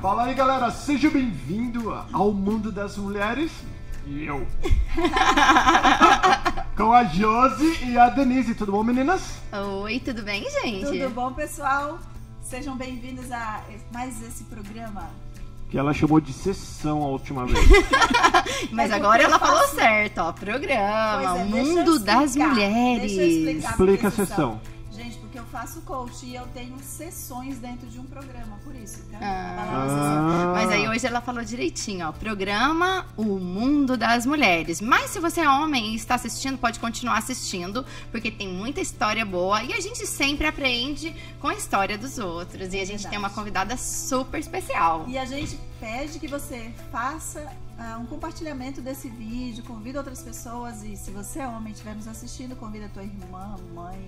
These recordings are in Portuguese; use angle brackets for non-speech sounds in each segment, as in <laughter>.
Fala aí, galera, seja bem-vindo ao mundo das mulheres. E eu. <laughs> Com a Josi e a Denise. Tudo bom, meninas? Oi, tudo bem, gente? Tudo bom, pessoal? Sejam bem-vindos a mais esse programa. Que ela chamou de sessão a última vez. <laughs> Mas É agora ela falou certo, ó. Programa, é, o mundo das mulheres. deixa eu explicar Explica a sessão. Eu faço coach e eu tenho sessões dentro de um programa, por isso. Tá? Ah. Mas aí hoje ela falou direitinho, ó. Programa O Mundo das Mulheres. Mas se você é homem e está assistindo, pode continuar assistindo, porque tem muita história boa e a gente sempre aprende com a história dos outros. E a gente Verdade. tem uma convidada super especial. E a gente pede que você faça ah, um compartilhamento desse vídeo, convida outras pessoas e se você é homem e estiver nos assistindo, convida a tua irmã, mãe,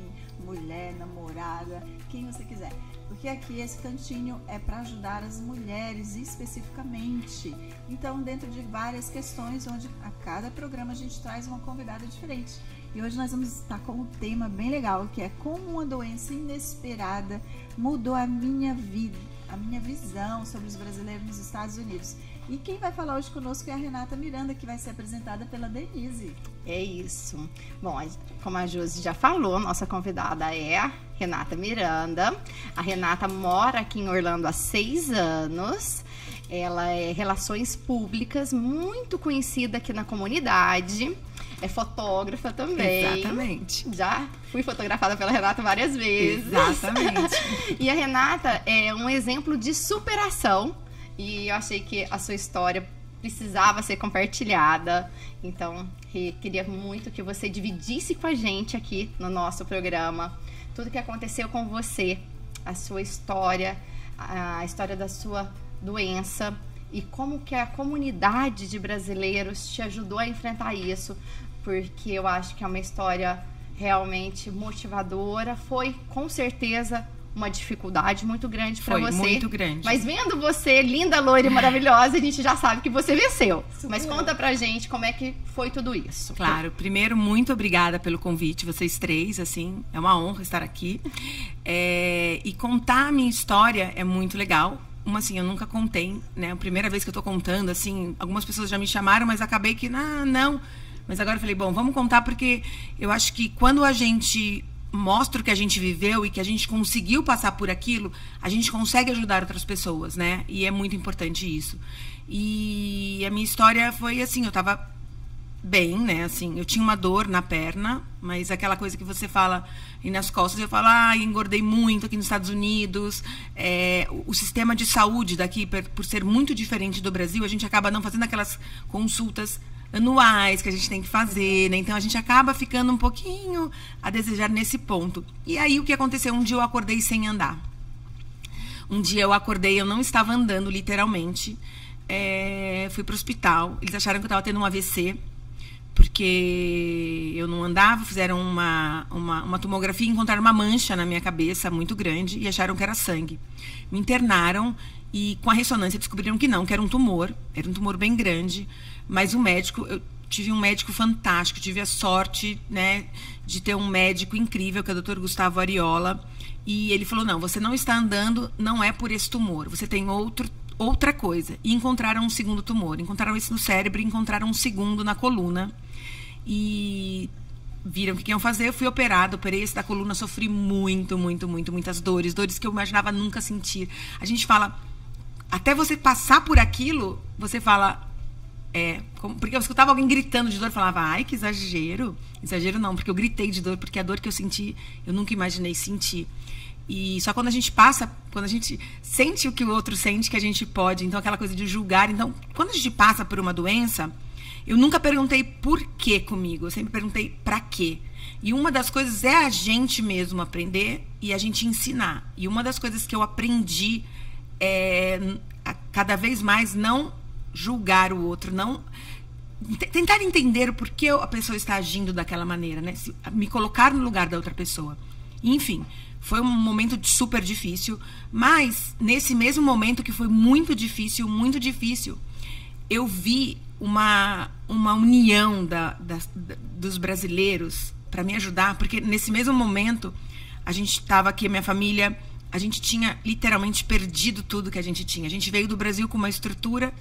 mulher, namorada, quem você quiser. Porque aqui esse cantinho é para ajudar as mulheres especificamente. Então, dentro de várias questões, onde a cada programa a gente traz uma convidada diferente. E hoje nós vamos estar com um tema bem legal, que é como uma doença inesperada mudou a minha vida, a minha visão sobre os brasileiros nos Estados Unidos. E quem vai falar hoje conosco é a Renata Miranda, que vai ser apresentada pela Denise. É isso. Bom, como a Josi já falou, nossa convidada é a Renata Miranda. A Renata mora aqui em Orlando há seis anos. Ela é Relações Públicas, muito conhecida aqui na comunidade. É fotógrafa também. Exatamente. Já fui fotografada pela Renata várias vezes. Exatamente. <laughs> E a Renata é um exemplo de superação. E eu achei que a sua história precisava ser compartilhada. Então, queria muito que você dividisse com a gente aqui no nosso programa tudo que aconteceu com você, a sua história, a história da sua doença e como que a comunidade de brasileiros te ajudou a enfrentar isso, porque eu acho que é uma história realmente motivadora. Foi com certeza uma dificuldade muito grande para Foi você. muito grande. Mas vendo você, linda, loira e maravilhosa, a gente já sabe que você venceu. Superou. Mas conta pra gente como é que foi tudo isso. Claro, primeiro, muito obrigada pelo convite, vocês três, assim, é uma honra estar aqui. É, e contar a minha história é muito legal. Uma, assim, eu nunca contei, né? A primeira vez que eu tô contando, assim, algumas pessoas já me chamaram, mas acabei que, ah, não. Mas agora eu falei, bom, vamos contar porque eu acho que quando a gente mostra o que a gente viveu e que a gente conseguiu passar por aquilo, a gente consegue ajudar outras pessoas, né? E é muito importante isso. E a minha história foi assim, eu tava bem, né? Assim, eu tinha uma dor na perna, mas aquela coisa que você fala e nas costas, eu falo, ah, engordei muito aqui nos Estados Unidos. É, o, sistema de saúde daqui, por ser muito diferente do Brasil, a gente acaba não fazendo aquelas consultas anuais que a gente tem que fazer, né? Então a gente acaba ficando um pouquinho a desejar nesse ponto. E aí o que aconteceu? Um dia eu acordei sem andar. Um dia eu acordei, eu não estava andando, literalmente. É, fui pro hospital. Eles acharam que eu estava tendo um AVC, porque eu não andava. Fizeram uma, uma, uma tomografia e encontraram uma mancha na minha cabeça muito grande e acharam que era sangue. Me internaram e com a ressonância descobriram que não, que era um tumor. Era um tumor bem grande. Mas o médico, eu tive um médico fantástico, tive a sorte, né, de ter um médico incrível, que é o Dr. Gustavo Ariola, e ele falou: "Não, você não está andando, não é por esse tumor. Você tem outro outra coisa". E encontraram um segundo tumor, encontraram esse no cérebro, encontraram um segundo na coluna. E viram o que iam fazer, eu fui operada, operei esse da coluna, sofri muito, muito, muito, muitas dores, dores que eu imaginava nunca sentir. A gente fala, até você passar por aquilo, você fala, é, como- porque eu escutava alguém gritando de dor, eu falava, ai, que exagero. Exagero não, porque eu gritei de dor, porque a dor que eu senti, eu nunca imaginei sentir. E só quando a gente passa, quando a gente sente o que o outro sente, que a gente pode. Então, aquela coisa de julgar. Então, quando a gente passa por uma doença, eu nunca perguntei por que comigo, eu sempre perguntei pra quê. E uma das coisas é a gente mesmo aprender e a gente ensinar. E uma das coisas que eu aprendi é cada vez mais não julgar o outro, não tentar entender o porquê a pessoa está agindo daquela maneira, né? Se- me colocar no lugar da outra pessoa. Enfim, foi um momento super difícil, mas nesse mesmo momento que foi muito difícil, muito difícil, eu vi uma, uma união da, das- da- dos brasileiros para me ajudar, porque nesse mesmo momento a gente estava aqui, minha família a gente tinha literalmente perdido tudo que a gente tinha. A gente veio do Brasil com uma estrutura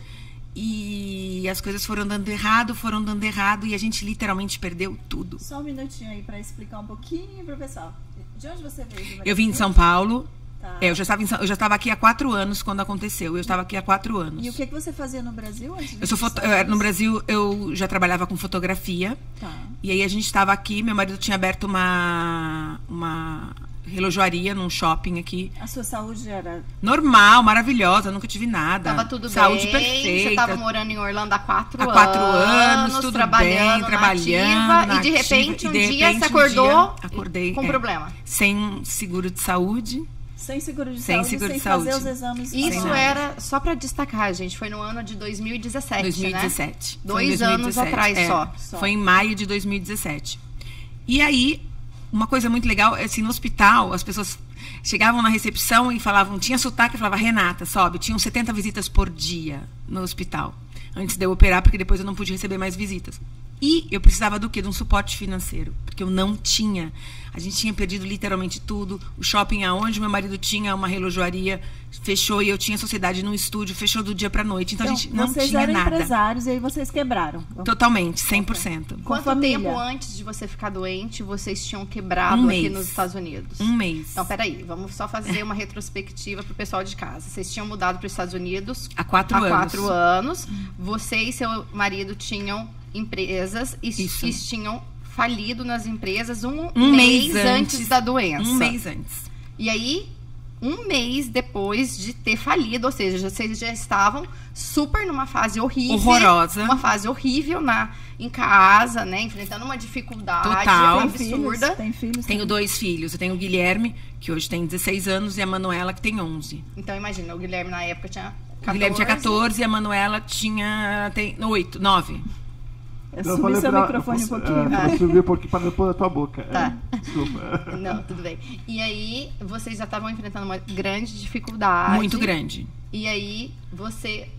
e as coisas foram dando errado, foram dando errado e a gente literalmente perdeu tudo. Só um minutinho aí para explicar um pouquinho pro pessoal. De onde você veio? Eu vim de São Paulo. Tá. É, eu já estava eu já estava aqui há quatro anos quando aconteceu. Eu estava aqui há quatro anos. E o que, que você fazia no Brasil antes Eu sou foto... Estados no? Brasil eu já trabalhava com fotografia. Tá. E aí a gente estava aqui, meu marido tinha aberto uma uma relojoaria num shopping aqui. A sua saúde era. Normal, maravilhosa, nunca tive nada. Tava tudo Saúde bem. perfeita. Você tava morando em Orlando há quatro Há anos. quatro anos, tudo trabalhando, bem, na trabalhando. ativa, na e de repente, um de dia repente, você um acordou dia, acordei, com é, problema. Sem seguro de saúde. Sem seguro de Sem saúde, seguro sem de fazer saúde. os exames. Isso era, só pra destacar, gente, foi no ano de 2017, 2017. né? Dois anos 2017, atrás é. só. Só. Foi em maio de 2017. E aí, uma coisa muito legal é assim, no hospital, as pessoas chegavam na recepção e falavam, tinha sotaque, falava, Renata, sobe, tinham 70 visitas por dia no hospital. Antes de eu operar, porque depois eu não pude receber mais visitas. E eu precisava do quê? De um suporte financeiro. Porque eu não tinha. A gente tinha perdido literalmente tudo. O shopping aonde meu marido tinha uma relojoaria fechou e eu tinha sociedade num estúdio, fechou do dia pra noite. Então, Então, a gente não vocês tinha eram nada. empresários e aí vocês quebraram. Totalmente, 100%. Com Quanto família. tempo antes de você ficar doente, vocês tinham quebrado Um aqui mês. nos Estados Unidos? Um mês. Então, peraí, vamos só fazer uma retrospectiva pro pessoal de casa. Vocês tinham mudado para os Estados Unidos Há quatro há anos. quatro anos. Você e seu marido tinham empresas e, Isso. e tinham falido nas empresas um, Um mês, mês antes, antes. da doença. Um mês antes. E aí, um mês depois de ter falido, ou seja, vocês já estavam super numa fase horrível. Horrorosa. Uma fase horrível na, em casa, né? Enfrentando uma dificuldade Total. Tem filhos? absurda. Tem filhos? Tenho também? dois filhos. Eu tenho o Guilherme, que hoje tem 16 anos, e a Manuela, que tem 11. Então, imagina, o Guilherme na época tinha 14. O Guilherme tinha 14 e a Manuela tinha tem 8, 9. Eu Não, subi falei seu pra- microfone um pouquinho. É, pra subir um pouquinho pra não pôr na tua boca. Tá. É, desculpa. <laughs> Não, tudo bem. E aí, vocês já estavam enfrentando uma grande dificuldade. Muito grande. E aí, você,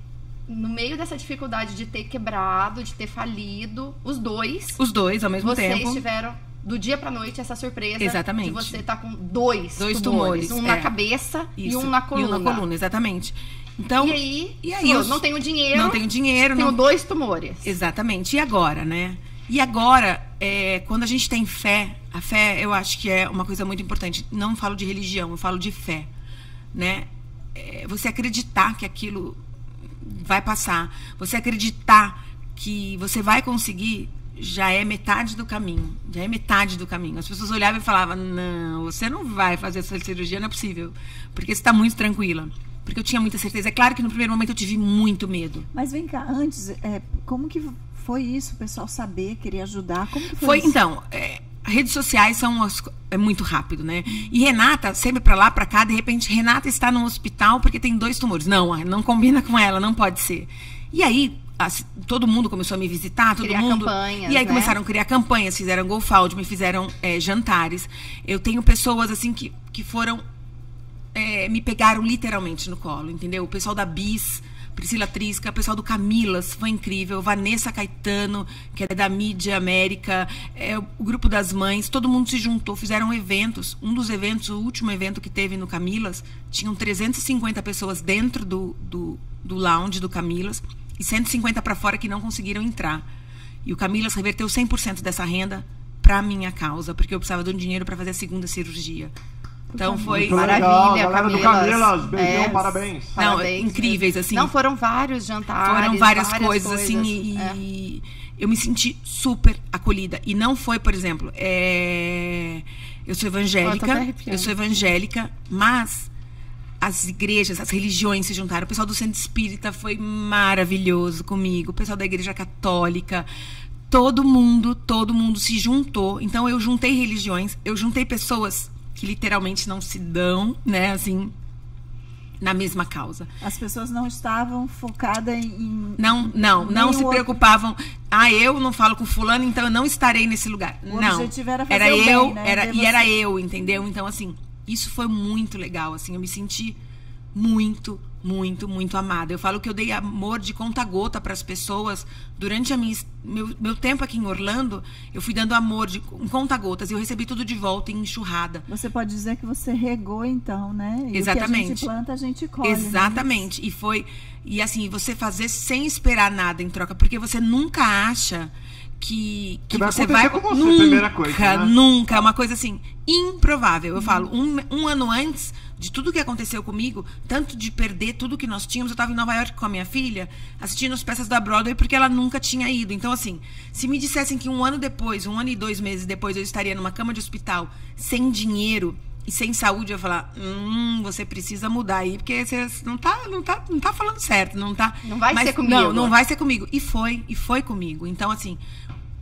no meio dessa dificuldade de ter quebrado, de ter falido, os dois, Os dois ao mesmo vocês tempo. tiveram do dia pra noite essa surpresa Exatamente. de você estar com dois, Dois tumores, tumores, um na é. cabeça Isso. e um na coluna. E um na coluna, exatamente. Então, E aí, e aí eu não tenho dinheiro, não tenho dinheiro, tenho não dois tumores. Exatamente. E agora, né? E agora, é, quando a gente tem fé, a fé eu acho que é uma coisa muito importante. Não falo de religião, eu falo de fé, né? É, você acreditar que aquilo vai passar, você acreditar que você vai conseguir, já é metade do caminho. Já é metade do caminho. As pessoas olhavam e falavam: não, você não vai fazer essa cirurgia, não é possível, porque você está muito tranquila. Porque eu tinha muita certeza. É claro que no primeiro momento eu tive muito medo. Mas vem cá, antes, é, como que foi isso? O pessoal saber, querer ajudar? Como que foi, Foi, isso? então, é, redes sociais são as é muito rápido, né? E Renata, sempre pra lá, pra cá, de repente, Renata está no hospital porque tem dois tumores. Não, não combina com ela, não pode ser. E aí, todo mundo começou a me visitar, todo Criar mundo. campanhas, e aí né? começaram a criar campanhas, fizeram GoFound, me fizeram é, jantares. Eu tenho pessoas assim que, que foram é, me pegaram literalmente no colo, entendeu? O pessoal da Bis, Priscila Trisca, o pessoal do Camilas, foi incrível. Vanessa Caetano, que é da Mídia América, é, o grupo das mães, todo mundo se juntou, fizeram eventos. Um dos eventos, o último evento que teve no Camilas, tinham 350 pessoas dentro do, do, do lounge do Camilas e 150 para fora que não conseguiram entrar. E o Camilas reverteu 100% dessa renda para minha causa, porque eu precisava de um dinheiro para fazer a segunda cirurgia. Então foi Muito Maravilha, legal, galera do Camilas. Beijão, É. parabéns. Não, Parabéns incríveis, assim. Não, foram vários jantares. Foram várias, coisas, assim, e, É. e eu me senti super acolhida. E não foi, por exemplo, é, eu sou evangélica, arrepiando. eu sou evangélica, mas as igrejas, as religiões se juntaram. O pessoal do Centro Espírita foi maravilhoso comigo, o pessoal da Igreja Católica, todo mundo, todo mundo se juntou. Então eu juntei religiões, eu juntei pessoas que literalmente não se dão, né, assim, na mesma causa. As pessoas não estavam focadas em. Não, não, não se outro- preocupavam. Ah, eu não falo com fulano, então eu não estarei nesse lugar. O não. objetivo era fazer era o bem, eu, né? era e você. era eu, entendeu? Então assim, isso foi muito legal, assim, eu me senti muito muito, muito amada. Eu falo que eu dei amor de conta-gota para as pessoas durante a minha, meu, meu tempo aqui em Orlando. Eu fui dando amor de conta-gotas e eu recebi tudo de volta em enxurrada. Você pode dizer que você regou então, né? E Exatamente. O que a gente planta, a gente colhe. né? Exatamente. E foi e assim você fazer sem esperar nada em troca, porque você nunca acha que, que, Que vai você vai com você, nunca, primeira coisa, né? nunca, é uma coisa assim improvável. Eu falo um, um ano antes de tudo que aconteceu comigo, tanto de perder tudo que nós tínhamos, eu estava em Nova York com a minha filha, assistindo as peças da Broadway porque ela nunca tinha ido. Então assim, se me dissessem que um ano depois, um ano e dois meses depois, eu estaria numa cama de hospital sem dinheiro e sem saúde, eu ia falar, hum, você precisa mudar aí, porque você não tá, não tá, não tá falando certo, não tá. Não vai Mas ser comigo. Não, não vai ser comigo. E foi, e foi comigo. Então, assim,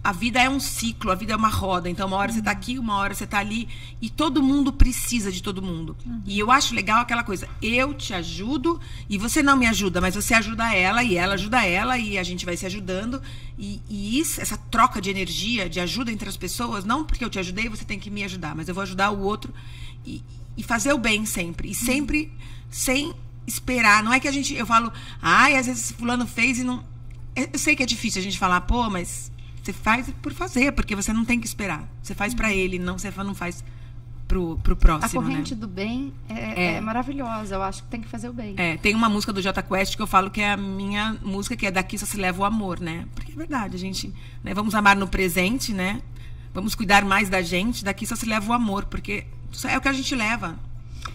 a vida é um ciclo, a vida é uma roda. Então, uma hora você tá aqui, uma hora você tá ali. E todo mundo precisa de todo mundo. E eu acho legal aquela coisa, eu te ajudo e você não me ajuda, mas você ajuda ela e ela ajuda ela e a gente vai se ajudando. E, e isso, essa troca de energia, de ajuda entre as pessoas, não porque eu te ajudei, você tem que me ajudar, mas eu vou ajudar o outro e, e fazer o bem sempre. E sempre sem esperar. Não é que a gente. Eu falo, ai, às vezes fulano fez e não. Eu sei que é difícil a gente falar, pô, mas você faz por fazer, porque você não tem que esperar. Você faz pra ele, não você não faz pro, pro A próximo, corrente né? do bem é, É. é maravilhosa. Eu acho que tem que fazer o bem. É, tem uma música do Jota Quest que eu falo que é a minha música, que é Daqui Só Se Leva o Amor, né? Porque é verdade, a gente, né, vamos amar no presente, né? Vamos cuidar mais da gente, daqui só se leva o amor, porque é o que a gente leva.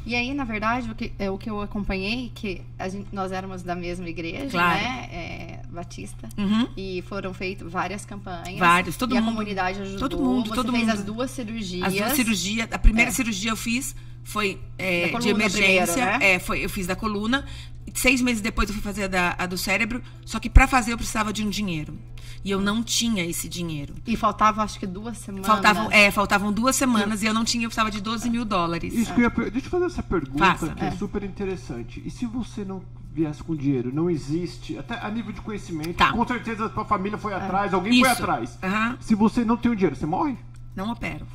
E aí, na verdade, o que, é, o que eu acompanhei, que a gente, nós éramos da mesma igreja, Claro. né? É, Batista. Uhum. E foram feitas várias campanhas. Várias, todo e mundo. a comunidade ajudou. Todo mundo, Você todo fez mundo. as duas cirurgias. As duas cirurgias, a primeira É. cirurgia eu fiz foi é, de emergência. primeiro, né? É, foi, eu fiz da coluna. Seis meses depois eu fui fazer a, da, a do cérebro. Só que pra fazer eu precisava de um dinheiro. E eu não tinha esse dinheiro. E faltava, acho que duas semanas. Faltavam, é, faltavam duas semanas e eu não tinha, eu precisava de 12 mil dólares. Isso que eu ia Deixa eu fazer essa pergunta Faça. que é. super interessante. E se você não viesse com dinheiro, não existe, até a nível de conhecimento, Tá. com certeza a tua família foi atrás, alguém foi Isso. atrás. Aham. Se você não tem o dinheiro, você morre? Não opero.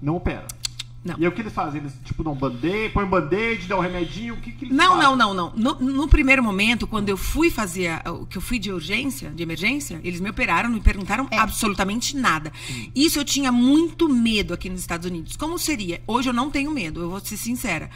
Não opera. Não. E aí o que eles fazem? Eles, tipo, dão um band-aid, põem um band-aid, dão um remedinho, o que que eles Não, fazem? não, não, não. No, no primeiro momento, quando eu fui fazer a- o que eu fui de urgência, de emergência, eles me operaram, não me perguntaram É. absolutamente nada. Isso eu tinha muito medo aqui nos Estados Unidos. Como seria? Hoje eu não tenho medo, eu vou ser sincera.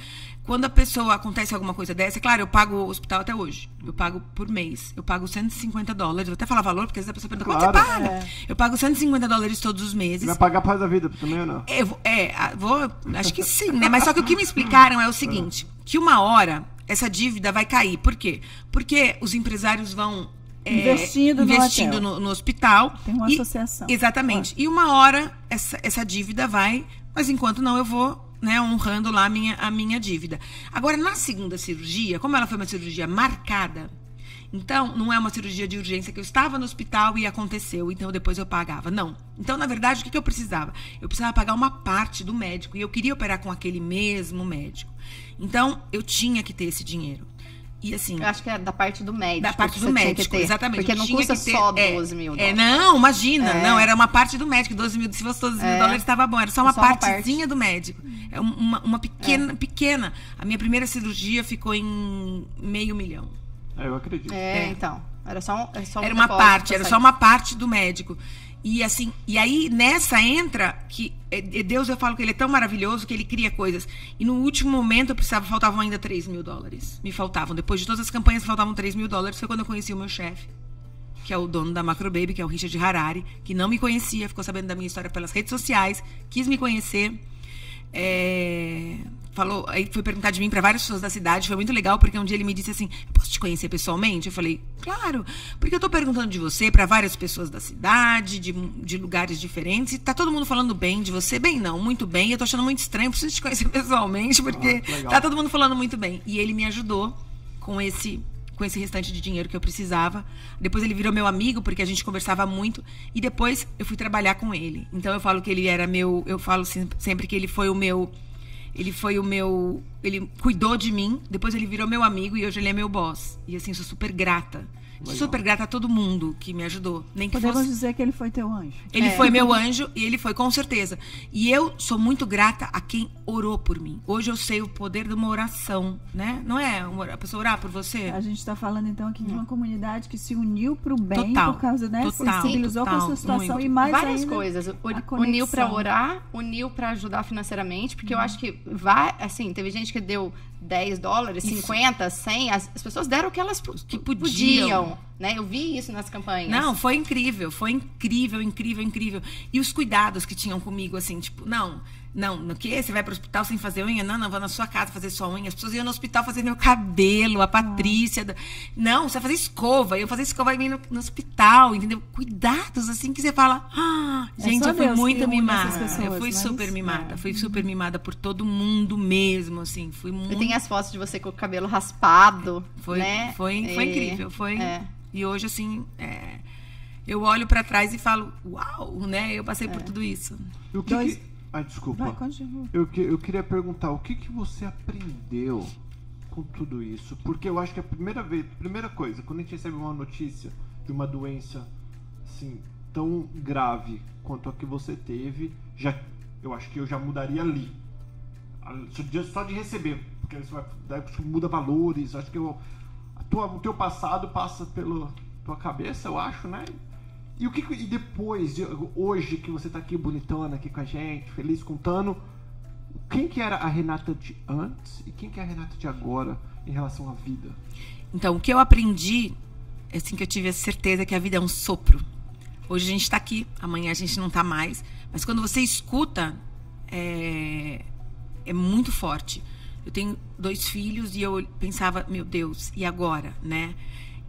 Quando a pessoa acontece alguma coisa dessa, é claro, eu pago o hospital até hoje. Eu pago por mês. Eu pago 150 dólares. Vou até falar valor, porque às vezes a pessoa pergunta, quanto Claro. você paga? Eu pago 150 dólares todos os meses. Você vai pagar resto da vida também ou não? Eu vou- é, vou, acho que sim, né? Mas só que o que me explicaram é o seguinte: que uma hora essa dívida vai cair. Por quê? Porque os empresários vão. é, Investindo no investindo hotel. no, no hospital. Tem uma e- associação. Exatamente. E uma hora essa, essa dívida vai, mas enquanto não, eu vou né, honrando lá a minha, a minha dívida. Agora, na segunda cirurgia, como ela foi uma cirurgia marcada, então não é uma cirurgia de urgência que eu estava no hospital e aconteceu, então depois eu pagava. Não. Então, na verdade, o que, que eu precisava? Eu precisava pagar uma parte do médico e eu queria operar com aquele mesmo médico. Então, eu tinha que ter esse dinheiro. E assim. Eu acho que é da parte do médico. Da parte do médico, exatamente. Porque não Tinha custa que ter- só é, 12 mil É, dólares. não, imagina. É. Não, era uma parte do médico. 12 mil, se fosse 12 mil É. dólares, estava bom. Era só uma Só uma partezinha do médico. É um- uma, uma pequena, pequena. A minha primeira cirurgia ficou em meio milhão. É, eu acredito. É, É. então. Era só, era só um Era uma parte, era sair. só uma parte do médico. E assim, e aí nessa entra que é, é, Deus eu falo que ele é tão maravilhoso que ele cria coisas. E no último momento eu precisava, faltavam ainda 3 mil dólares. Me faltavam. Depois de todas as campanhas, faltavam 3 mil dólares. Foi quando eu conheci o meu chefe, que é o dono da Macro Baby, que é o Richard Harari, que não me conhecia, ficou sabendo da minha história pelas redes sociais, quis me conhecer. É, falou, aí foi perguntar de mim para várias pessoas da cidade, foi muito legal porque um dia ele me disse assim: "Eu posso te conhecer pessoalmente?" Eu falei: "Claro, porque eu tô perguntando de você para várias pessoas da cidade, de, de lugares diferentes, e tá todo mundo falando bem de você, bem não, muito bem, eu tô achando muito estranho, preciso te conhecer <laughs> pessoalmente porque Ah, tá todo mundo falando muito bem". E ele me ajudou com esse com esse restante de dinheiro que eu precisava. Depois ele virou meu amigo, porque a gente conversava muito. E depois eu fui trabalhar com ele. Então eu falo que ele era meu. Eu falo sempre que ele foi o meu. Ele foi o meu ele cuidou de mim, depois ele virou meu amigo e hoje ele é meu boss. E assim, sou super grata. Legal. Super grata a todo mundo que me ajudou. Nem que Podemos fosse. dizer que ele foi teu anjo. Ele É. foi meu anjo e ele foi, com certeza. E eu sou muito grata a quem orou por mim. Hoje eu sei o poder de uma oração, né? Não é uma- a pessoa orar por você? A gente está falando então aqui de uma comunidade que se uniu para o bem Total, por causa dessa, total, sensibilizou com a sua total, situação muito. e mais Várias ainda, coisas. conexão. Uniu pra orar, uniu pra ajudar financeiramente, porque eu acho que vai, assim, teve gente que deu 10 dólares, Isso. 50, 100, as, as pessoas deram o que elas que podiam, podiam. Né? Eu vi isso nas campanhas. Não, foi incrível, foi incrível, incrível, incrível. E os cuidados que tinham comigo, assim, tipo, não, não, no que? Você vai pro hospital sem fazer unha? Não, não, vou na sua casa fazer sua unha. As pessoas iam no hospital fazer meu cabelo, a Patrícia. da- Não, você vai fazer escova. Eu fazer escova e ir no, no hospital, entendeu? Cuidados, assim, que você fala, ah, É gente, só eu fui Deus muito mimada. pessoas, eu fui mas- super mimada, é. fui super mimada por todo mundo mesmo, assim, fui muito... Eu tenho as fotos de você com o cabelo raspado, Foi, né? foi, foi E- incrível, foi. E hoje, assim, é, eu olho pra trás e falo, uau, né? Eu passei É. por tudo isso. O que Dois- que- Ai, desculpa. Vai, continua. Eu, que- eu queria perguntar, o que, que você aprendeu com tudo isso? Porque eu acho que a primeira vez, primeira coisa, quando a gente recebe uma notícia de uma doença assim tão grave quanto a que você teve, já, eu acho que eu já mudaria ali. Só de, só de receber, porque isso vai, daí que muda valores, acho que eu, tua, o teu passado passa pela tua cabeça, eu acho, né? E o que e depois, de- hoje que você tá aqui bonitona aqui com a gente, feliz contando, quem que era a Renata de antes e quem que é a Renata de agora em relação à vida? Então, o que eu aprendi, é assim que eu tive a certeza que a vida é um sopro. Hoje a gente tá aqui, amanhã a gente não tá mais. Mas quando você escuta, é, é muito forte. Eu tenho dois filhos e eu pensava, meu Deus, e agora, né?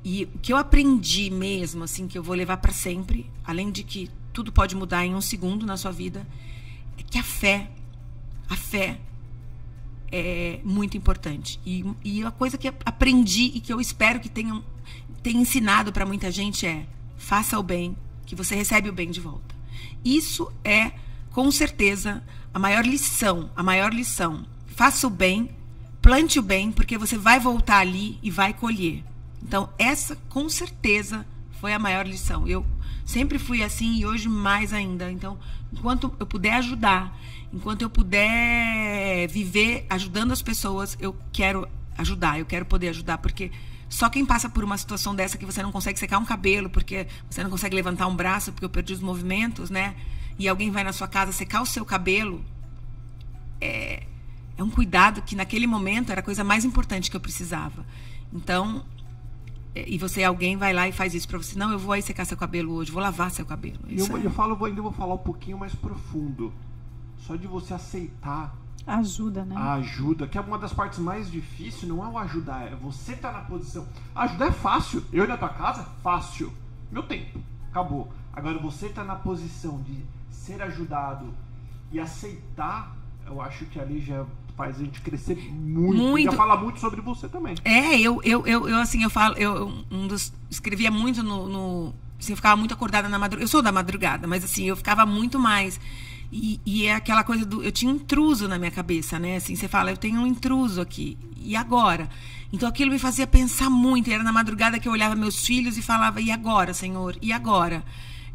E o que eu aprendi mesmo, assim, que eu vou levar para sempre, além de que tudo pode mudar em um segundo na sua vida, é que a fé, a fé é muito importante. E, e a coisa que aprendi e que eu espero que tenham, tenha ensinado para muita gente é: faça o bem, que você recebe o bem de volta. Isso é, com certeza, a maior lição, a maior lição. Faça o bem, plante o bem, porque você vai voltar ali e vai colher. Então, essa, com certeza, foi a maior lição. Eu sempre fui assim e hoje mais ainda. Então, enquanto eu puder ajudar, enquanto eu puder viver ajudando as pessoas, eu quero ajudar, eu quero poder ajudar, porque só quem passa por uma situação dessa que você não consegue secar um cabelo, porque você não consegue levantar um braço, porque eu perdi os movimentos, né? E alguém vai na sua casa secar o seu cabelo, é, é um cuidado que naquele momento era a coisa mais importante que eu precisava. Então, é, e você, alguém vai lá e faz isso pra você. Não, eu vou aí secar seu cabelo hoje, vou lavar seu cabelo. E Isso eu, é- eu falo, vou- ainda vou falar um pouquinho mais profundo. Só de você aceitar Ajuda, né? a ajuda, que é uma das partes mais difíceis, não é o ajudar, é você estar na posição. Ajudar é fácil. Eu ir na tua casa, fácil. Meu tempo, acabou. Agora você tá na posição de ser ajudado e aceitar, eu acho que ali já faz a gente crescer muito. Muito. Já fala muito sobre você também. É, eu, eu, eu, eu, assim, eu falo, eu, um dos, escrevia muito no, no assim, eu ficava muito acordada na madrugada. Eu sou da madrugada, mas assim, eu ficava muito mais. E, e é aquela coisa do, eu tinha um intruso na minha cabeça, né? Assim, você fala, eu tenho um intruso aqui. E agora? Então aquilo me fazia pensar muito. E era na madrugada que eu olhava meus filhos e falava, e agora, Senhor? E agora?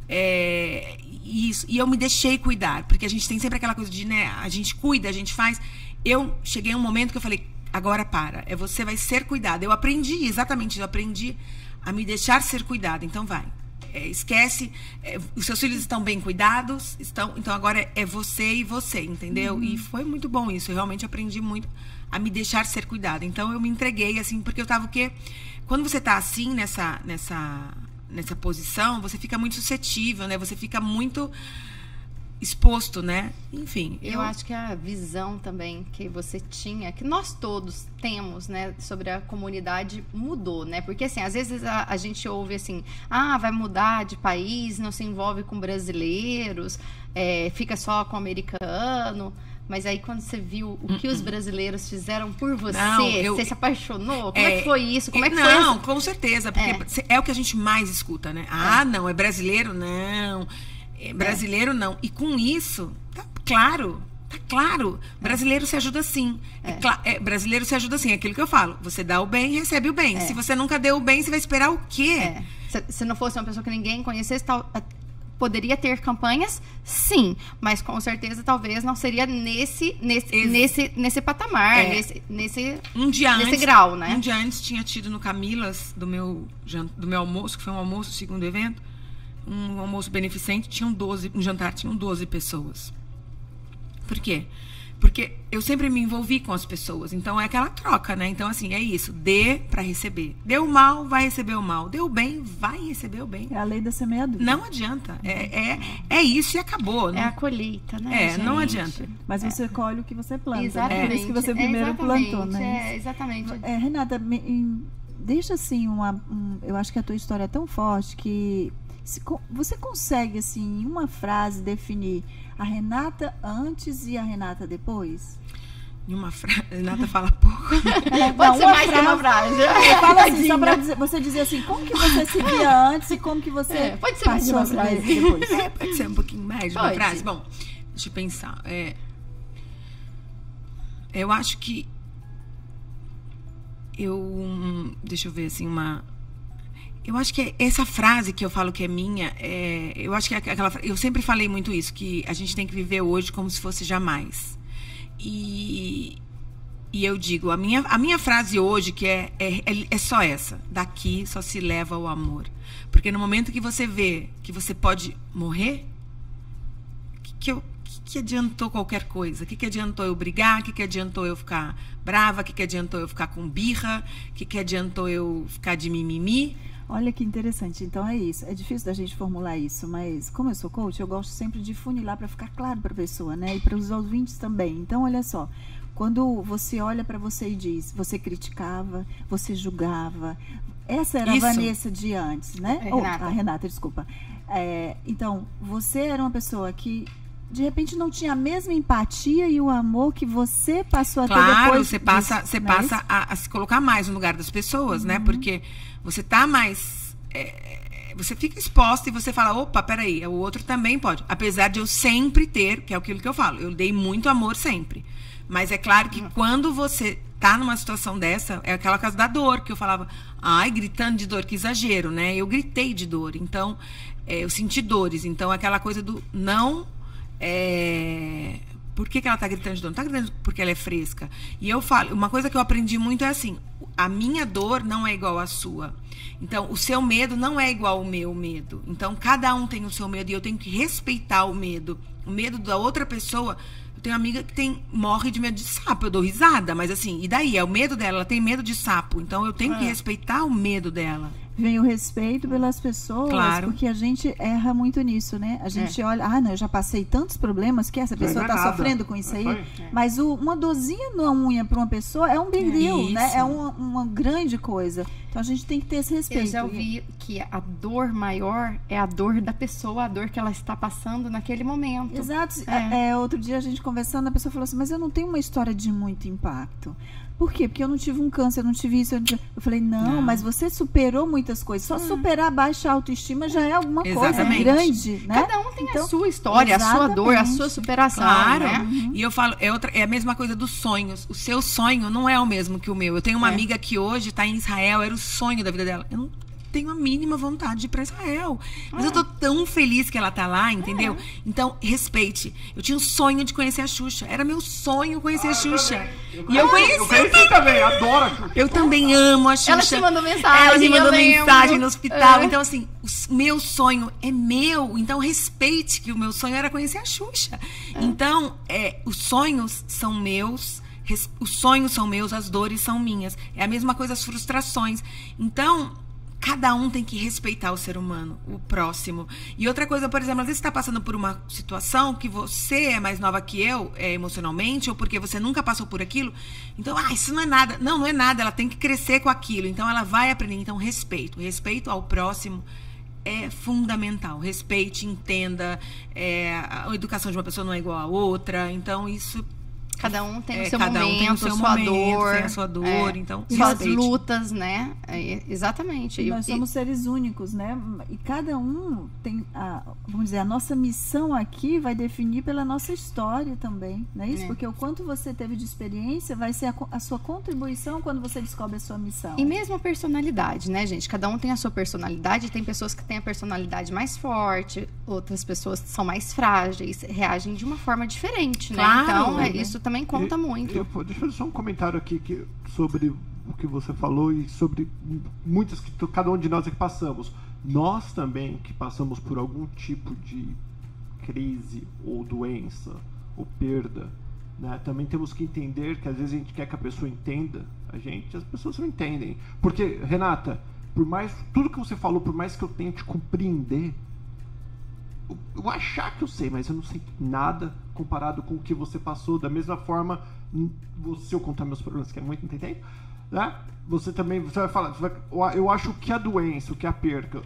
É, e isso, e eu me deixei cuidar, porque a gente tem sempre aquela coisa de, né, a gente cuida, a gente faz. Eu cheguei a um momento que eu falei, agora para, é você vai ser cuidada. Eu aprendi, exatamente, eu aprendi a me deixar ser cuidada. Então vai. É, esquece, é, os seus filhos estão bem cuidados, estão, então agora é você e você, entendeu? E foi muito bom isso. Eu realmente aprendi muito a me deixar ser cuidada. Então eu me entreguei assim, porque eu tava o quê? Quando você tá assim nessa nessa nessa posição, você fica muito suscetível, né? Você fica muito exposto, né? Enfim, Eu acho que a visão também que você tinha, que nós todos temos, né, sobre a comunidade mudou, né? Porque assim, às vezes a, a gente ouve assim, ah, vai mudar de país, não se envolve com brasileiros, é, fica só com americano. Mas aí quando você viu o que os brasileiros fizeram por você, Não, eu- você se apaixonou? Como é, É, que foi isso? Como é que foi não, essa- com certeza, porque é. o que a gente mais escuta, né? Ah, não, é brasileiro? Não. É brasileiro não. E com isso, tá claro, Tá claro, brasileiro se ajuda sim. É. cla- é, brasileiro se ajuda sim, é aquilo que eu falo. Você dá o bem, recebe o bem. Se você nunca deu o bem, você vai esperar o quê? É. Se, se não fosse uma pessoa que ninguém conhecesse, tal, poderia ter campanhas, sim, mas com certeza talvez não seria nesse nesse Ex- nesse, nesse patamar, É. nesse, nesse Um dia Nesse antes, grau, né? Um dia antes tinha tido no Camilas, do meu, do meu almoço, que foi um almoço, segundo evento, um almoço beneficente, tinham 12, um jantar, tinham 12 pessoas. Por quê? Porque eu sempre me envolvi com as pessoas, então é aquela troca, né? Então, assim, é isso, dê para receber. Deu o mal, vai receber o mal. Deu o bem, vai receber o bem. É a lei da semeadura. Não adianta. É, é, é isso e acabou. é Não- a colheita, né? É, não gente? adianta. Mas você colhe o que você planta. Né? Exatamente. Por isso que você é, primeiro exatamente, plantou, né? É, exatamente. É, Renata, me- em- deixa assim uma. um- eu acho que a tua história é tão forte que você consegue, assim, em uma frase, definir a Renata antes e a Renata depois? Em uma frase, <laughs> Renata fala pouco. <laughs> Pode ser mais que uma frase. Fala assim, só pra dizer- você dizer assim, como que você se via antes e como que você É, pode ser mais de uma frase. depois. <laughs> É, pode ser um pouquinho mais de uma Pode. frase. Bom, deixa eu pensar. É, eu acho que eu hum, deixa eu ver assim uma eu acho que essa frase que eu falo que é minha é, eu acho que é aquela eu sempre falei muito isso que a gente tem que viver hoje como se fosse jamais e e eu digo a minha a minha frase hoje que é é, é, é só essa daqui só se leva o amor porque no momento que você vê que você pode morrer que, que, eu, que adiantou qualquer coisa? O que, que adiantou eu brigar? O que, que adiantou eu ficar brava? O que, que adiantou eu ficar com birra? O que, que adiantou eu ficar de mimimi? Olha que interessante. Então é isso. É difícil da gente formular isso, mas como eu sou coach, eu gosto sempre de funilar para ficar claro para a pessoa, né? E para os ouvintes também. Então olha só, quando você olha para você e diz, você criticava, você julgava. Essa era Isso. a Vanessa de antes, né? É, Ou, Renata. a Renata, desculpa. É, então você era uma pessoa que de repente não tinha a mesma empatia e o amor que você passou a ter Claro, depois você passa, disso, você é passa a, a se colocar mais no lugar das pessoas, né? Porque você tá mais. é, você fica exposta e você fala, opa, peraí, o outro também pode. Apesar de eu sempre ter, que é aquilo que eu falo, eu dei muito amor sempre. Mas é claro que quando você tá numa situação dessa, é aquela casa da dor, que eu falava, ai, gritando de dor, que exagero, né? Eu gritei de dor. Então, é, eu senti dores. Então, aquela coisa do não. é, por que, que ela tá gritando de dor? Não tá gritando porque ela é fresca. E eu falo, uma coisa que eu aprendi muito é assim: a minha dor não é igual à sua. Então, o seu medo não é igual ao meu medo. Então, cada um tem o seu medo e eu tenho que respeitar o medo. O medo da outra pessoa. Eu tenho uma amiga que tem, morre de medo de sapo. Eu dou risada, mas assim, e daí? É o medo dela, ela tem medo de sapo. Então, eu tenho que respeitar o medo dela. Vem o respeito pelas pessoas, Claro. porque a gente erra muito nisso, né? A gente olha, ah, não, eu já passei tantos problemas que essa é pessoa está sofrendo com isso É aí. isso. Mas o- uma dorzinha numa unha para uma pessoa é um big deal, Isso. né? É uma, uma grande coisa. Então a gente tem que ter esse respeito. Eu já ouvi que a dor maior é a dor da pessoa, a dor que ela está passando naquele momento. Exato. É. É, outro dia a gente conversando, a pessoa falou assim, mas eu não tenho uma história de muito impacto. Por quê? Porque eu não tive um câncer, eu não tive isso. Eu, não tive- eu falei, não, Não. mas você superou muitas coisas. Só superar a baixa autoestima já é alguma coisa Exatamente. grande, né? Cada um tem a Então, sua história, a sua dor, a exatamente. sua superação. Claro. Né? E eu falo, é, outra, é a mesma coisa dos sonhos. O seu sonho não é o mesmo que o meu. Eu tenho uma É. amiga que hoje está em Israel, era o sonho da vida dela. Eu não tenho a mínima vontade de ir para Israel. Mas É. eu tô tão feliz que ela tá lá, entendeu? Então, respeite. Eu tinha um sonho de conhecer a Xuxa. Era meu sonho conhecer a Xuxa. E eu conheci. Eu conheci também, adoro a Xuxa. Eu também amo a Xuxa. Ela te mandou mensagem, Ela me mandou eu lembro. mensagem no hospital. É. Então, assim, o meu sonho é meu. Então, respeite que o meu sonho era conhecer a Xuxa. Então, é, os sonhos são meus. Os sonhos são meus, as dores são minhas. É a mesma coisa as frustrações. Então, cada um tem que respeitar o ser humano, o próximo. E outra coisa, por exemplo, às vezes você está passando por uma situação que você é mais nova que eu, é, emocionalmente, ou porque você nunca passou por aquilo. Então, ah, isso não é nada. Não, não é nada. Ela tem que crescer com aquilo. Então, ela vai aprender. Então, respeito. Respeito ao próximo é fundamental. Respeite, entenda. é, a educação de uma pessoa não é igual à outra. Então, isso Cada um tem É, o seu cada um momento, tem o seu sua momento, dor. tem a sua dor, é, então, suas respeite. lutas, né? É, exatamente. E E- nós e- somos seres únicos, né? E cada um tem, a, vamos dizer, a nossa missão aqui vai definir pela nossa história também, não é isso? É. Porque o quanto você teve de experiência vai ser a, a sua contribuição quando você descobre a sua missão. E mesmo a personalidade, né, gente? Cada um tem a sua personalidade. Tem pessoas que têm a personalidade mais forte, outras pessoas são mais frágeis, reagem de uma forma diferente, né? Claro. Então, é, isso também conta Eu- muito. eu deixa eu fazer só um comentário aqui que, sobre o que você falou e sobre muitas que cada um de nós aqui passamos. Nós também que passamos por algum tipo de crise ou doença ou perda, né, também temos que entender que às vezes a gente quer que a pessoa entenda a gente, as pessoas não entendem. Porque, Renata, por mais tudo que você falou, por mais que eu tente compreender, eu- achar que eu sei, mas eu não sei nada comparado com o que você passou. Da mesma forma, se eu contar meus problemas, que é muito, não tem tempo, né? Você também você vai falar. você vai- eu acho que a doença, o que a perca.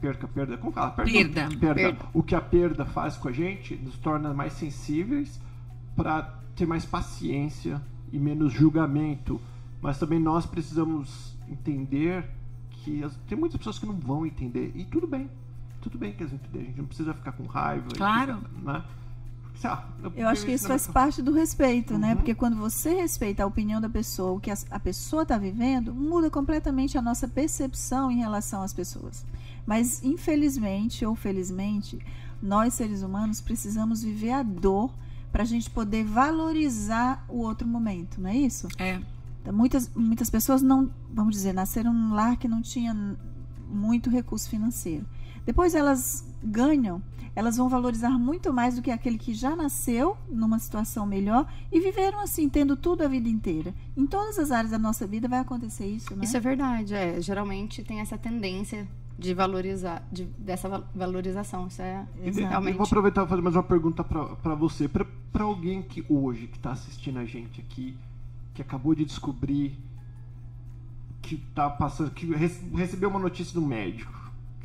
Perca, perda, como fala? Perda. perda. Perda. O que a perda faz com a gente nos torna mais sensíveis para ter mais paciência e menos julgamento. Mas também nós precisamos entender que tem muitas pessoas que não vão entender. E tudo bem. Tudo bem que eles não entendem. A gente não precisa ficar com raiva. Claro. Né? Lá, Eu acho que isso faz parte do respeito, né? Uhum. Porque quando você respeita a opinião da pessoa, o que a, a pessoa está vivendo, muda completamente a nossa percepção em relação às pessoas. Mas, infelizmente ou felizmente, nós seres humanos precisamos viver a dor para a gente poder valorizar o outro momento, não é isso? É. Então, Muitas, muitas pessoas não, vamos dizer, nasceram num lar que não tinha muito recurso financeiro. Depois elas ganham, elas vão valorizar muito mais do que aquele que já nasceu numa situação melhor e viveram assim, tendo tudo a vida inteira. Em todas as áreas da nossa vida vai acontecer isso, né? Isso é verdade, é. Geralmente tem essa tendência de valorizar, de, dessa val- valorização. Isso é Exato. Eu realmente. vou aproveitar e fazer mais uma pergunta para você. Para alguém que hoje, que está assistindo a gente aqui, que acabou de descobrir que tá passando, que rece- recebeu uma notícia do médico,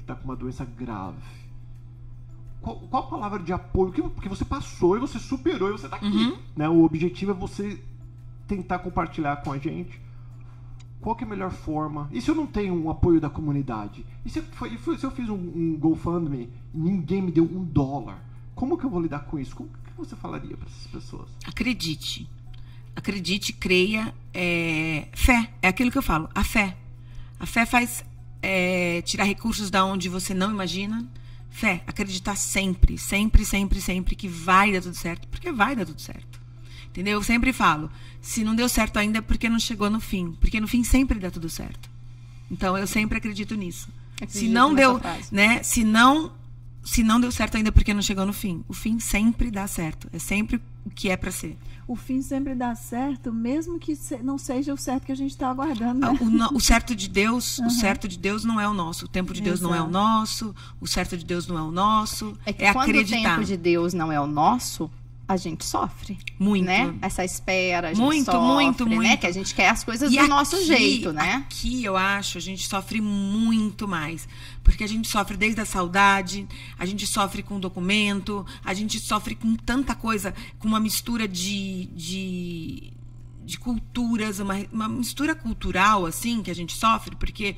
está com uma doença grave. Qual, qual a palavra de apoio? Que- Porque você passou e você superou e você está aqui. Uhum. Né? O objetivo é você tentar compartilhar com a gente qual que é a melhor forma? E se eu não tenho um apoio da comunidade? E se, foi- se eu fiz um, um GoFundMe e ninguém me deu um dólar? Como que eu vou lidar com isso? Como que você falaria para essas pessoas? Acredite. Acredite, creia. é, Fé. É aquilo que eu falo. A fé. A fé faz é, tirar recursos da onde você não imagina. Fé. Acreditar sempre, sempre, sempre, sempre que vai dar tudo certo. Porque vai dar tudo certo. Entendeu? Eu sempre falo. Se não deu certo ainda é porque não chegou no fim. Porque no fim sempre dá tudo certo. Então eu sempre acredito nisso. Se Acredito não nessa deu, frase. né? Se não, se não deu certo ainda é porque não chegou no fim. O fim sempre dá certo. É sempre o que é para ser. O fim sempre dá certo, mesmo que não seja o certo que a gente está aguardando. Né? O, no- o certo de Deus, o certo de Deus não é o nosso. O tempo de Deus não é o Exato. nosso. O certo de Deus não é o nosso. É que é quando acreditar. o tempo de Deus não é o nosso, a gente sofre. Muito. Né? Essa espera, a gente Muito, sofre, muito, né? muito. Que a gente quer as coisas E do nosso aqui- jeito, né? Aqui, eu acho, a gente sofre muito mais. Porque a gente sofre desde a saudade, a gente sofre com documento, a gente sofre com tanta coisa, com uma mistura de. de de culturas, uma, uma mistura cultural, assim, que a gente sofre, porque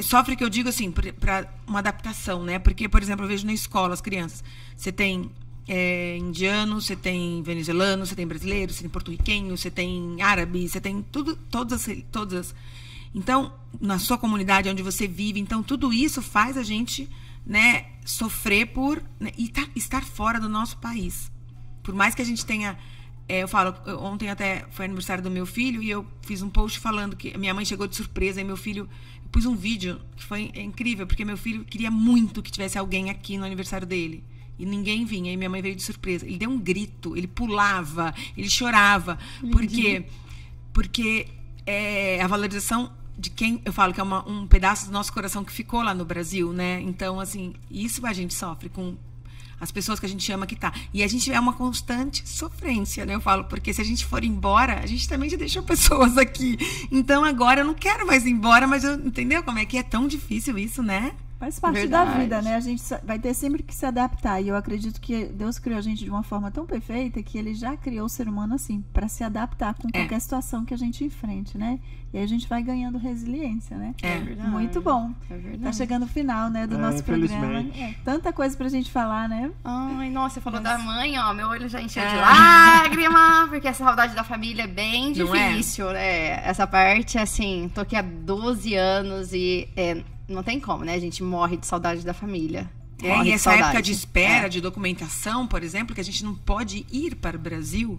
sofre que eu digo assim, para uma adaptação, né? Porque, por exemplo, eu vejo na escola as crianças, você tem é, indiano, você tem venezuelano, você tem brasileiro, você tem porto-riquenho, você tem árabe, você tem tudo, todas, as- todas. as- Então, na sua comunidade onde você vive, então tudo isso faz a gente, né, sofrer por né, e tá- estar fora do nosso país. Por mais que a gente tenha é, eu falo, ontem até foi aniversário do meu filho e eu fiz um post falando que minha mãe chegou de surpresa e meu filho. Eu pus um vídeo que foi incrível, porque meu filho queria muito que tivesse alguém aqui no aniversário dele. E ninguém vinha, e minha mãe veio de surpresa. Ele deu um grito, ele pulava, ele chorava. Porque, porque é, a valorização de quem eu falo que é uma- um pedaço do nosso coração que ficou lá no Brasil, né? Então, assim, isso a gente sofre com as pessoas que a gente ama que tá. E a gente é uma constante sofrência, né? Eu falo, porque se a gente for embora, a gente também já deixou <laughs> pessoas aqui. Então agora eu não quero mais ir embora, mas eu entendeu como é que é tão difícil isso, né? Faz parte Verdade. da vida, né? A gente vai ter sempre que se adaptar. E eu acredito que Deus criou a gente de uma forma tão perfeita que ele já criou o ser humano assim, para se adaptar com É. qualquer situação que a gente enfrente, né? E aí a gente vai ganhando resiliência, né? É. verdade. Muito bom. É Tá verdade. chegando o final, né, do É, nosso programa. É, tanta coisa pra gente falar, né? Ai, nossa, você falou da mãe, ó, meu olho já encheu de É. lágrima, porque essa saudade da família é bem Não é? difícil, né? Essa parte, assim, tô aqui há 12 anos e é, não tem como, né? A gente morre de saudade da família. É, Morre e de essa saudade. época de espera, É. de documentação, por exemplo, que a gente não pode ir para o Brasil.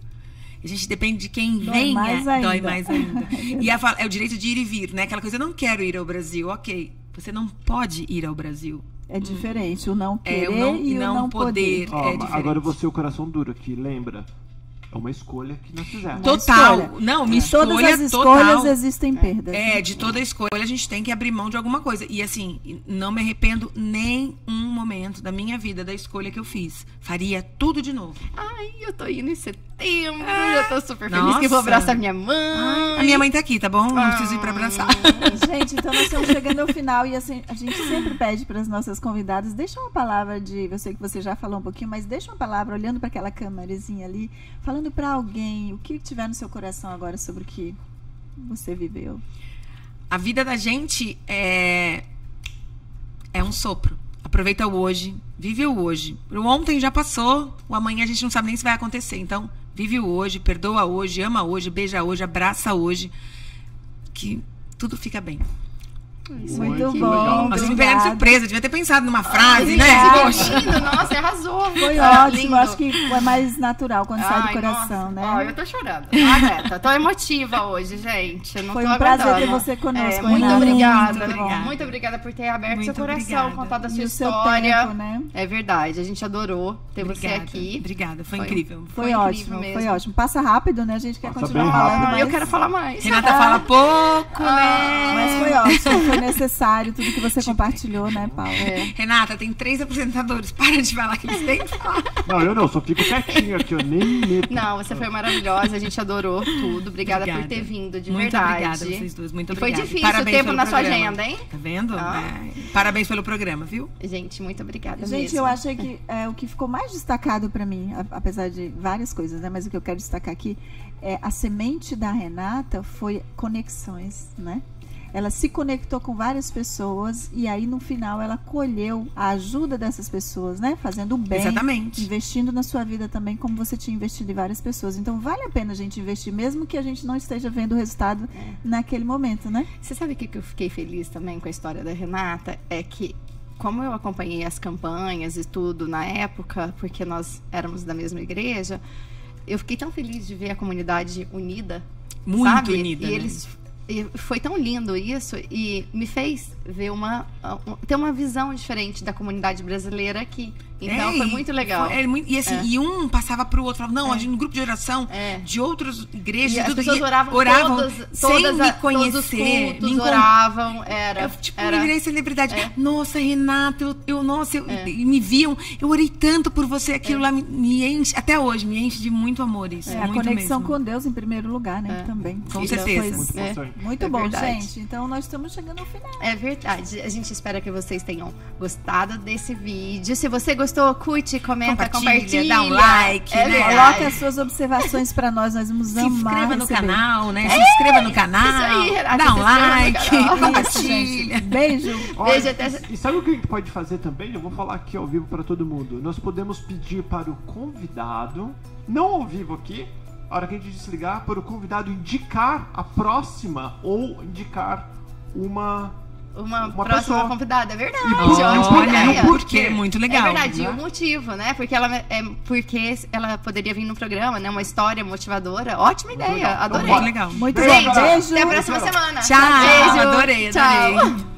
A gente depende de quem Dói venha. mais ainda. Dói mais ainda. e a é o direito de ir e vir, né? Aquela coisa, eu não quero ir ao Brasil. Ok, você não pode ir ao Brasil. É diferente o não É, querer o não- e o não não poder. poder. Ó, É diferente. agora eu vou ser o coração duro aqui, lembra? É uma escolha que nós fizemos. Total. Não, uma Em todas escolha as escolhas total. existem perdas. É, de toda escolha a gente tem que abrir mão de alguma coisa. E assim, não me arrependo nem um momento da minha vida da escolha que eu fiz. Faria tudo de novo. Ai, eu tô indo em setembro, eu tô super feliz Nossa. que eu vou abraçar minha mãe. A minha mãe tá aqui, tá bom? Não preciso ir pra abraçar. Gente, então nós estamos chegando ao final e assim, a gente sempre pede para as nossas convidadas, deixa uma palavra de, eu sei que você já falou um pouquinho, mas deixa uma palavra olhando para aquela câmerazinha ali, falando para alguém o que tiver no seu coração agora sobre o que você viveu. A vida da gente é é um sopro. Aproveita o hoje, vive o hoje. O ontem já passou, o amanhã a gente não sabe nem se vai acontecer. Então, vive o hoje, perdoa hoje, ama hoje, beija hoje, abraça hoje, que tudo fica bem. Isso Muito bom. legal. Obrigada. pegaram de surpresa, devia ter pensado numa frase, Ai, né? Poxa. lindo, nossa, arrasou. Foi Ah, ótimo, lindo. acho que é mais natural quando sai do Ai, coração, nossa. né? Ó, eu tô chorando. Alerta. Tô emotiva hoje, gente. Eu Não Foi tô um prazer ter você conosco, É, muito Renata. obrigada. Muito bom. Muito obrigada por ter aberto Muito seu coração, obrigada. contado a sua E história. tempo, né? É verdade, a gente adorou ter você Obrigada, aqui. Obrigada, foi, Foi- incrível. Foi, Foi ótimo, incrível foi mesmo. ótimo. Passa rápido, né? A gente quer Passa continuar falando, mas... eu quero falar mais. Renata fala pouco, Ah, né? Mas foi ótimo, foi necessário tudo que você compartilhou, né, Paulo? É. Renata, tem três apresentadores. Para de falar que eles têm que falar. Não, eu não, só fico quietinho aqui, eu nem me meto. Não, você foi maravilhosa, a gente adorou tudo. Obrigada, por Obrigada. ter vindo, de muito verdade. obrigada, vocês duas. Muito E foi obrigada. difícil o tempo na sua programa. agenda, hein? Tá vendo? Ah. É. Parabéns pelo programa, viu? Gente, muito obrigada Gente, mesmo. eu achei que é, o que ficou mais destacado pra mim, apesar de várias coisas, né? Mas o que eu quero destacar aqui é a semente da Renata foi conexões, né? Ela se conectou com várias pessoas e aí no final ela colheu a ajuda dessas pessoas, né? Fazendo o bem, Exatamente. investindo na sua vida também, como você tinha investido em várias pessoas. Então vale a pena a gente investir, mesmo que a gente não esteja vendo o resultado naquele momento, né? Você sabe o que que eu fiquei feliz também com a história da Renata? É que, como eu acompanhei as campanhas e tudo na época, porque nós éramos da mesma igreja, eu fiquei tão feliz de ver a comunidade unida. Muito sabe? unida. E né? eles. E foi tão lindo isso e me fez ver uma um- ter uma visão diferente da comunidade brasileira aqui. Então É, foi muito legal. foi- é muito- e assim, É. e um passava pro outro, falava, não, a gente no grupo de oração É. de outras igrejas, E e as tudo, pessoas e oravam, todas, sem todas me conhecer, todos os me cultos encont- oravam, era, Eu, tipo, era me virei celebridade. É. Nossa, Renata, eu, eu nossa, eu, É. me viam, eu orei tanto por você, aquilo lá me, me enche, até hoje, me enche de muito amor isso. É, a conexão mesmo. com Deus em primeiro lugar, né? É. Também. Com certeza. foi Muito É. É bom, verdade. gente. Então nós estamos chegando ao final. É verdade. A gente espera que vocês tenham gostado desse vídeo. Se você gostou, curte, comenta, Compartilha, compartilha. dá um like, é né? Coloque as suas observações pra nós, nós vamos Se amar inscreva no receber. canal, né? Se inscreva no canal. isso aí, Renata, dá se um like. Isso, <laughs> compartilha. Beijo. Olha, Beijo, até- E sabe o que a gente pode fazer também? Eu vou falar aqui ao vivo para todo mundo. Nós podemos pedir para o convidado, não ao vivo aqui, a hora que a gente desligar, para o convidado indicar a próxima ou indicar uma. Uma, Uma próxima pessoa. convidada, é verdade. E ótima por- ideia. e o por quê? É muito legal. é verdade, e né? o motivo, né? Porque ela, é, porque ela poderia vir no programa, né? Uma história motivadora. Ótima ideia, adorei. Muito legal. Muito galera. Beijo. Até a próxima semana. Tchau, Beijo. adorei, Tchau. adorei.